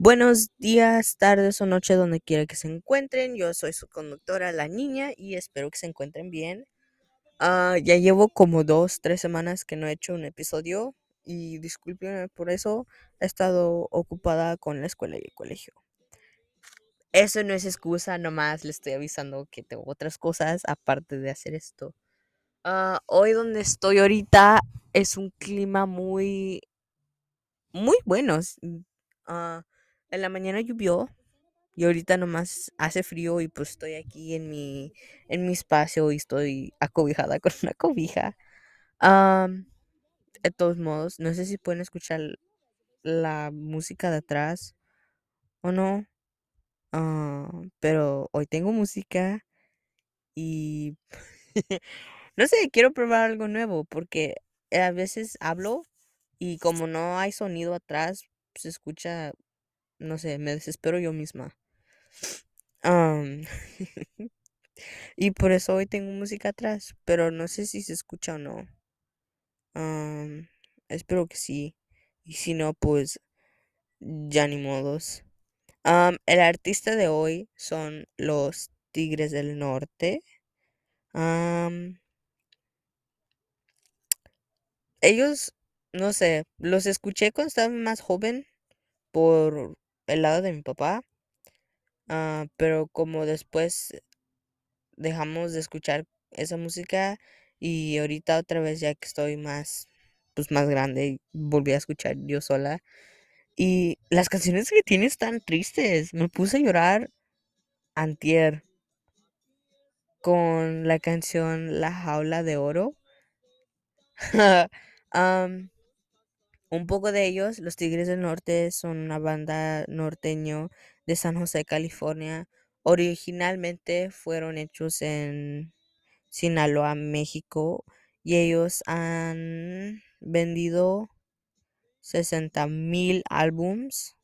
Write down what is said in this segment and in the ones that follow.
Buenos días, tardes o noche donde quiera que se encuentren. Yo soy su conductora, la niña, y espero que se encuentren bien. Ah, ya llevo como dos, tres semanas que no he hecho un episodio y discúlpenme por eso. He estado ocupada con la escuela y el colegio. Eso no es excusa, nomás le estoy avisando que tengo otras cosas aparte de hacer esto. Ah, hoy donde estoy ahorita es un clima muy, muy bueno. Ah, en la mañana llovió y ahorita nomás hace frío y pues estoy aquí en mi, en mi espacio y estoy acobijada con una cobija. de todos modos, no sé si pueden escuchar la música de atrás o no. Ah, pero hoy tengo música y no sé, quiero probar algo nuevo porque a veces hablo y como no hay sonido atrás, se escucha, no sé, me desespero yo misma. y por eso hoy tengo música atrás, pero no sé si se escucha o no. espero que sí. Y si no, pues ya ni modos. el artista de hoy son los Tigres del Norte. ellos, no sé, los escuché cuando estaba más joven por el lado de mi papá. Ah, pero como después dejamos de escuchar esa música y ahorita otra vez ya que estoy más pues más grande volví a escuchar yo sola y las canciones que tiene están tristes me puse a llorar antier con la canción La jaula de oro un poco de ellos los Tigres del Norte son una banda norteño de San José California originalmente fueron hechos en Sinaloa, México, y ellos han vendido 60 mil álbums.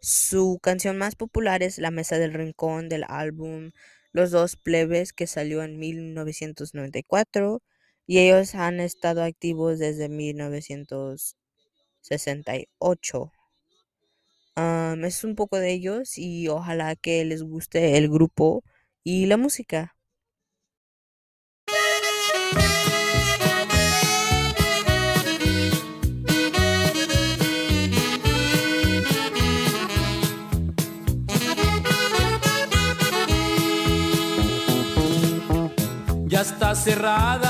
su canción más popular es La Mesa del Rincón del álbum Los Dos Plebes que salió en 1994 y ellos han estado activos desde 1968 es un poco de ellos y ojalá que les guste el grupo y la música. Ya está cerrada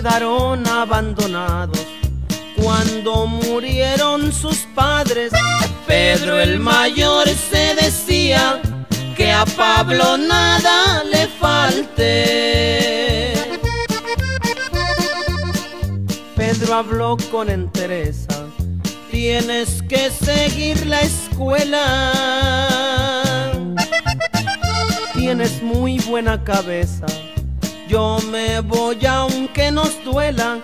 Quedaron abandonados cuando murieron sus padres. Pedro el mayor se decía que a Pablo nada le falte. Pedro habló con entereza tienes que seguir la escuela. Tienes muy buena cabeza. Yo me voy aunque nos duela.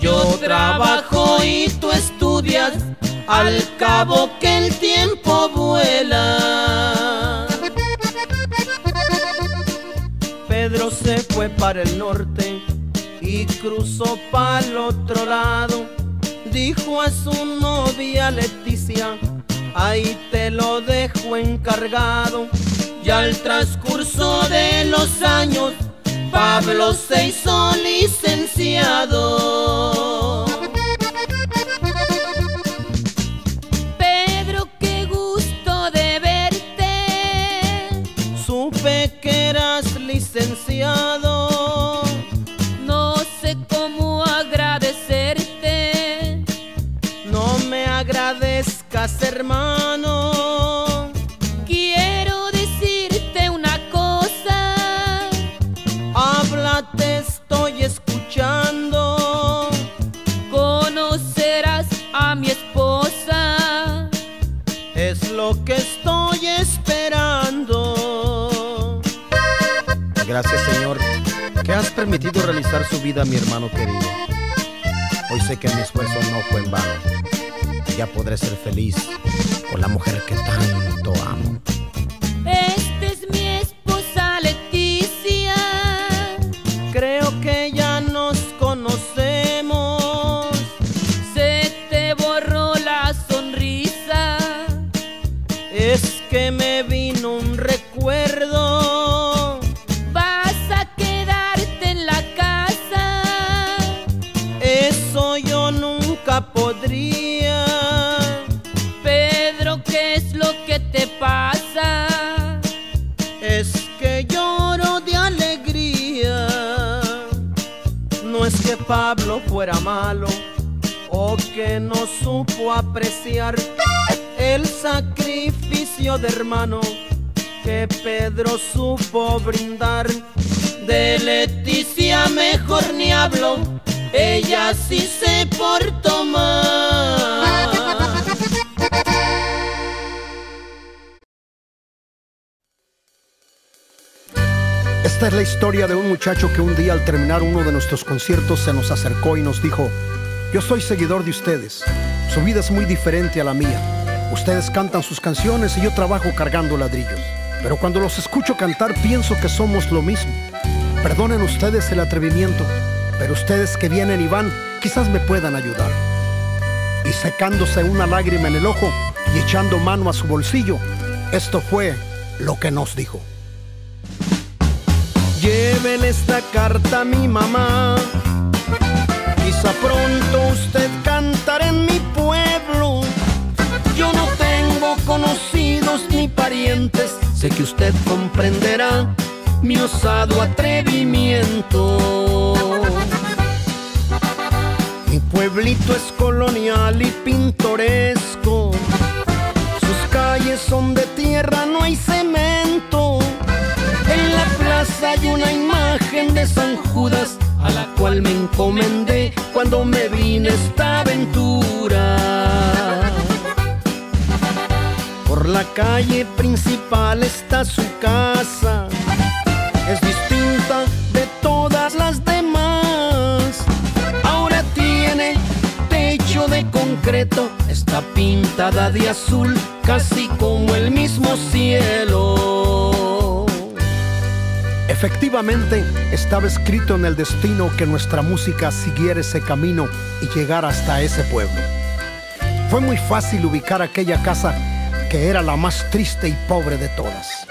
Yo trabajo y tú estudias. Al cabo que el tiempo vuela. Pedro se fue para el norte y cruzó para el otro lado dijo a su novia Leticia, ahí te lo dejo encargado. Y al transcurso de los años, Pablo se hizo licenciado. Podré ser feliz o que no supo apreciar el sacrificio de hermano que Pedro supo brindar. De Leticia mejor ni hablo, ella sí se portó mal. Esta es la historia de un muchacho que un día al terminar uno de nuestros conciertos se nos acercó y nos dijo, yo soy seguidor de ustedes, su vida es muy diferente a la mía. Ustedes cantan sus canciones y yo trabajo cargando ladrillos. Pero cuando los escucho cantar pienso que somos lo mismo. Perdonen ustedes el atrevimiento, pero ustedes que vienen y van quizás me puedan ayudar. y secándose una lágrima en el ojo y echando mano a su bolsillo, esto fue lo que nos dijo. Lleven esta carta a mi mamá. Quizá pronto usted cantará en mi pueblo. Yo no tengo conocidos ni parientes. Sé que usted comprenderá mi osado atrevimiento. Mi pueblito es colonial y pintoresco. Sus calles son de tierra, no hay cemento. En la plaza hay una imagen de San Judas a la cual me encomendé cuando me vine esta aventura. Por la calle principal está su casa. Es distinta de todas las demás. Ahora tiene techo de concreto. Está pintada de azul, casi como el mismo cielo. Efectivamente, estaba escrito en el destino que nuestra música siguiera ese camino y llegara hasta ese pueblo. Fue muy fácil ubicar aquella casa que era la más triste y pobre de todas.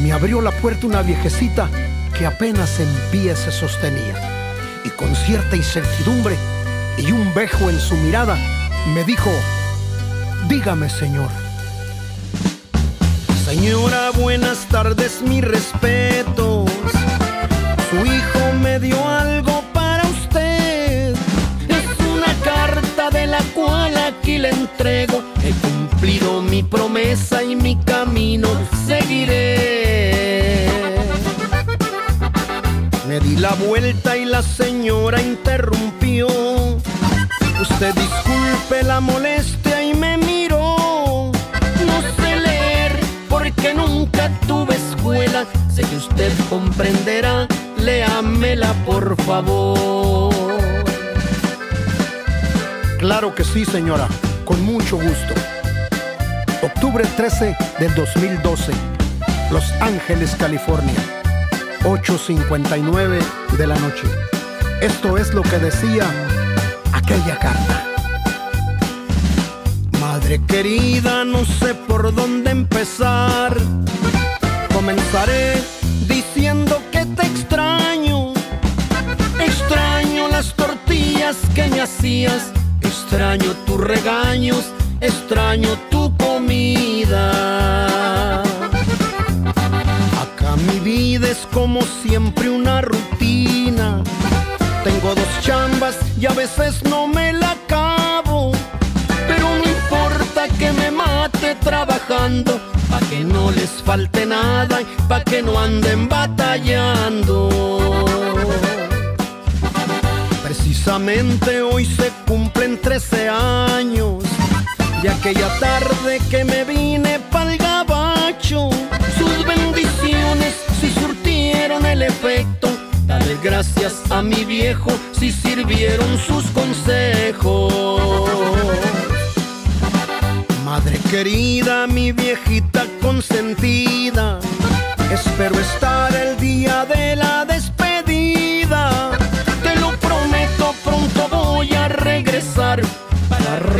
Me abrió la puerta una viejecita que apenas en pie se sostenía y con cierta incertidumbre y un bejo en su mirada me dijo, dígame señor, Señora, buenas tardes, mis respetos. Su hijo me dio algo para usted. Es una carta de la cual aquí le entrego. He cumplido mi promesa y mi camino seguiré. Me di la vuelta y la señora interrumpió. Usted disculpe la molestia y me miró. No sé leer porque nunca tuve escuela. Sé que usted comprenderá. Por favor. Claro que sí, señora, con mucho gusto. Octubre 13 del 2012, Los Ángeles, California, 8.59 de la noche. Esto es lo que decía aquella carta. Madre querida, no sé por dónde empezar. Comenzaré que me hacías. Extraño tus regaños. Extraño tu comida. Acá mi vida es como siempre una rutina. Tengo dos chambas y a veces no me la acabo. Pero no importa que me mate trabajando, pa' que no les falte nada y pa' que no anden batallando. Precisamente hoy se cumplen 13 años de aquella tarde que me vine pa'l gabacho. Sus bendiciones si surtieron el efecto. Dale gracias a mi viejo si sirvieron sus consejos. Madre querida, mi viejita consentida, espero estar el día de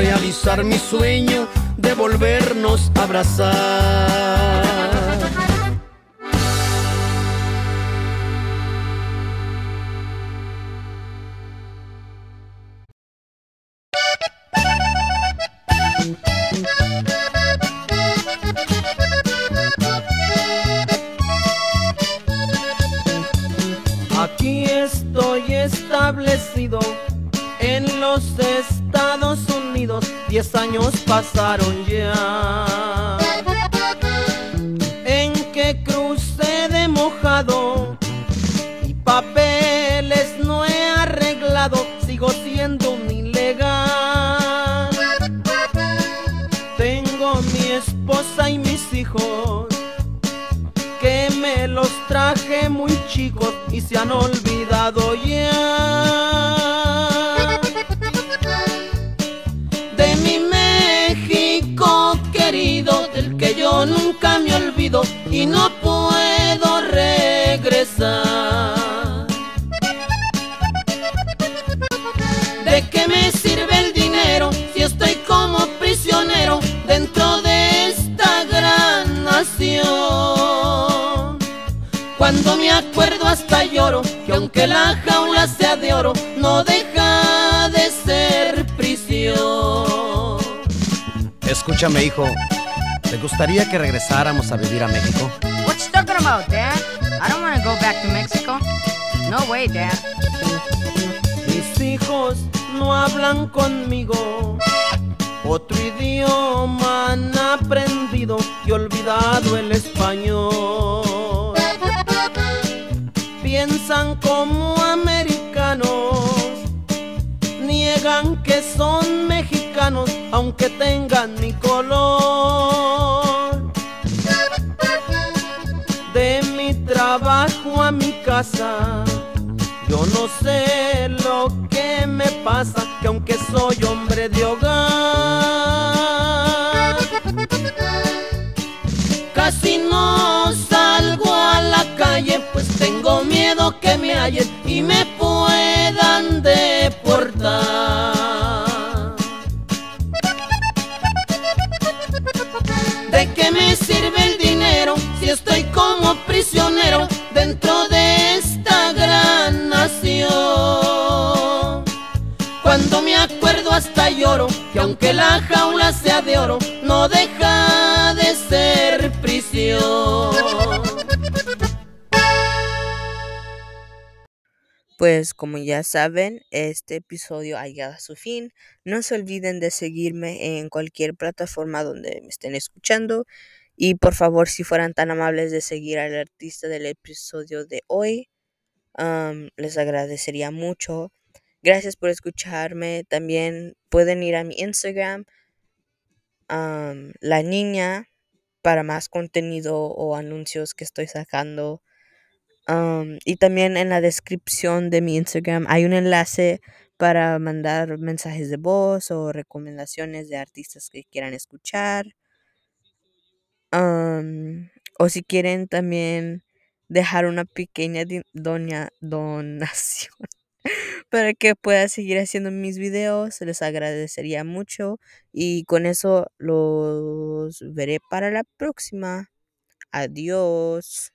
realizar mi sueño de volvernos a abrazar. Diez años pasaron ya. En que crucé de mojado y papeles no he arreglado. Sigo siendo un ilegal. Tengo mi esposa y mis hijos que me los traje muy chicos y se han olvidado acuerdo hasta lloro que aunque la jaula sea de oro, no deja de ser prisión. Escúchame, hijo. ¿Te gustaría que regresáramos a vivir a México? What you talking about, Dad? I don't want to go back to Mexico. No way, Dad. Mis hijos no hablan conmigo. Otro idioma han aprendido y olvidado el español. Piensan como americanos, niegan que son mexicanos aunque tengan mi color. Y me puedan deportar. ¿De qué me sirve el dinero si estoy como prisionero dentro de esta gran nación? Cuando me acuerdo hasta lloro que aunque la jaula sea de oro, no deja Pues como ya saben, este episodio ha llegado a su fin. No se olviden de seguirme en cualquier plataforma donde me estén escuchando. Y por favor, si fueran tan amables de seguir al artista del episodio de hoy, les agradecería mucho. Gracias por escucharme. También pueden ir a mi Instagram, am, la niña, para más contenido o anuncios que estoy sacando. Y también en la descripción de mi Instagram hay un enlace para mandar mensajes de voz o recomendaciones de artistas que quieran escuchar. O si quieren también dejar una pequeña doña- donación para que pueda seguir haciendo mis videos, les agradecería mucho. Y con eso los veré para la próxima. Adiós.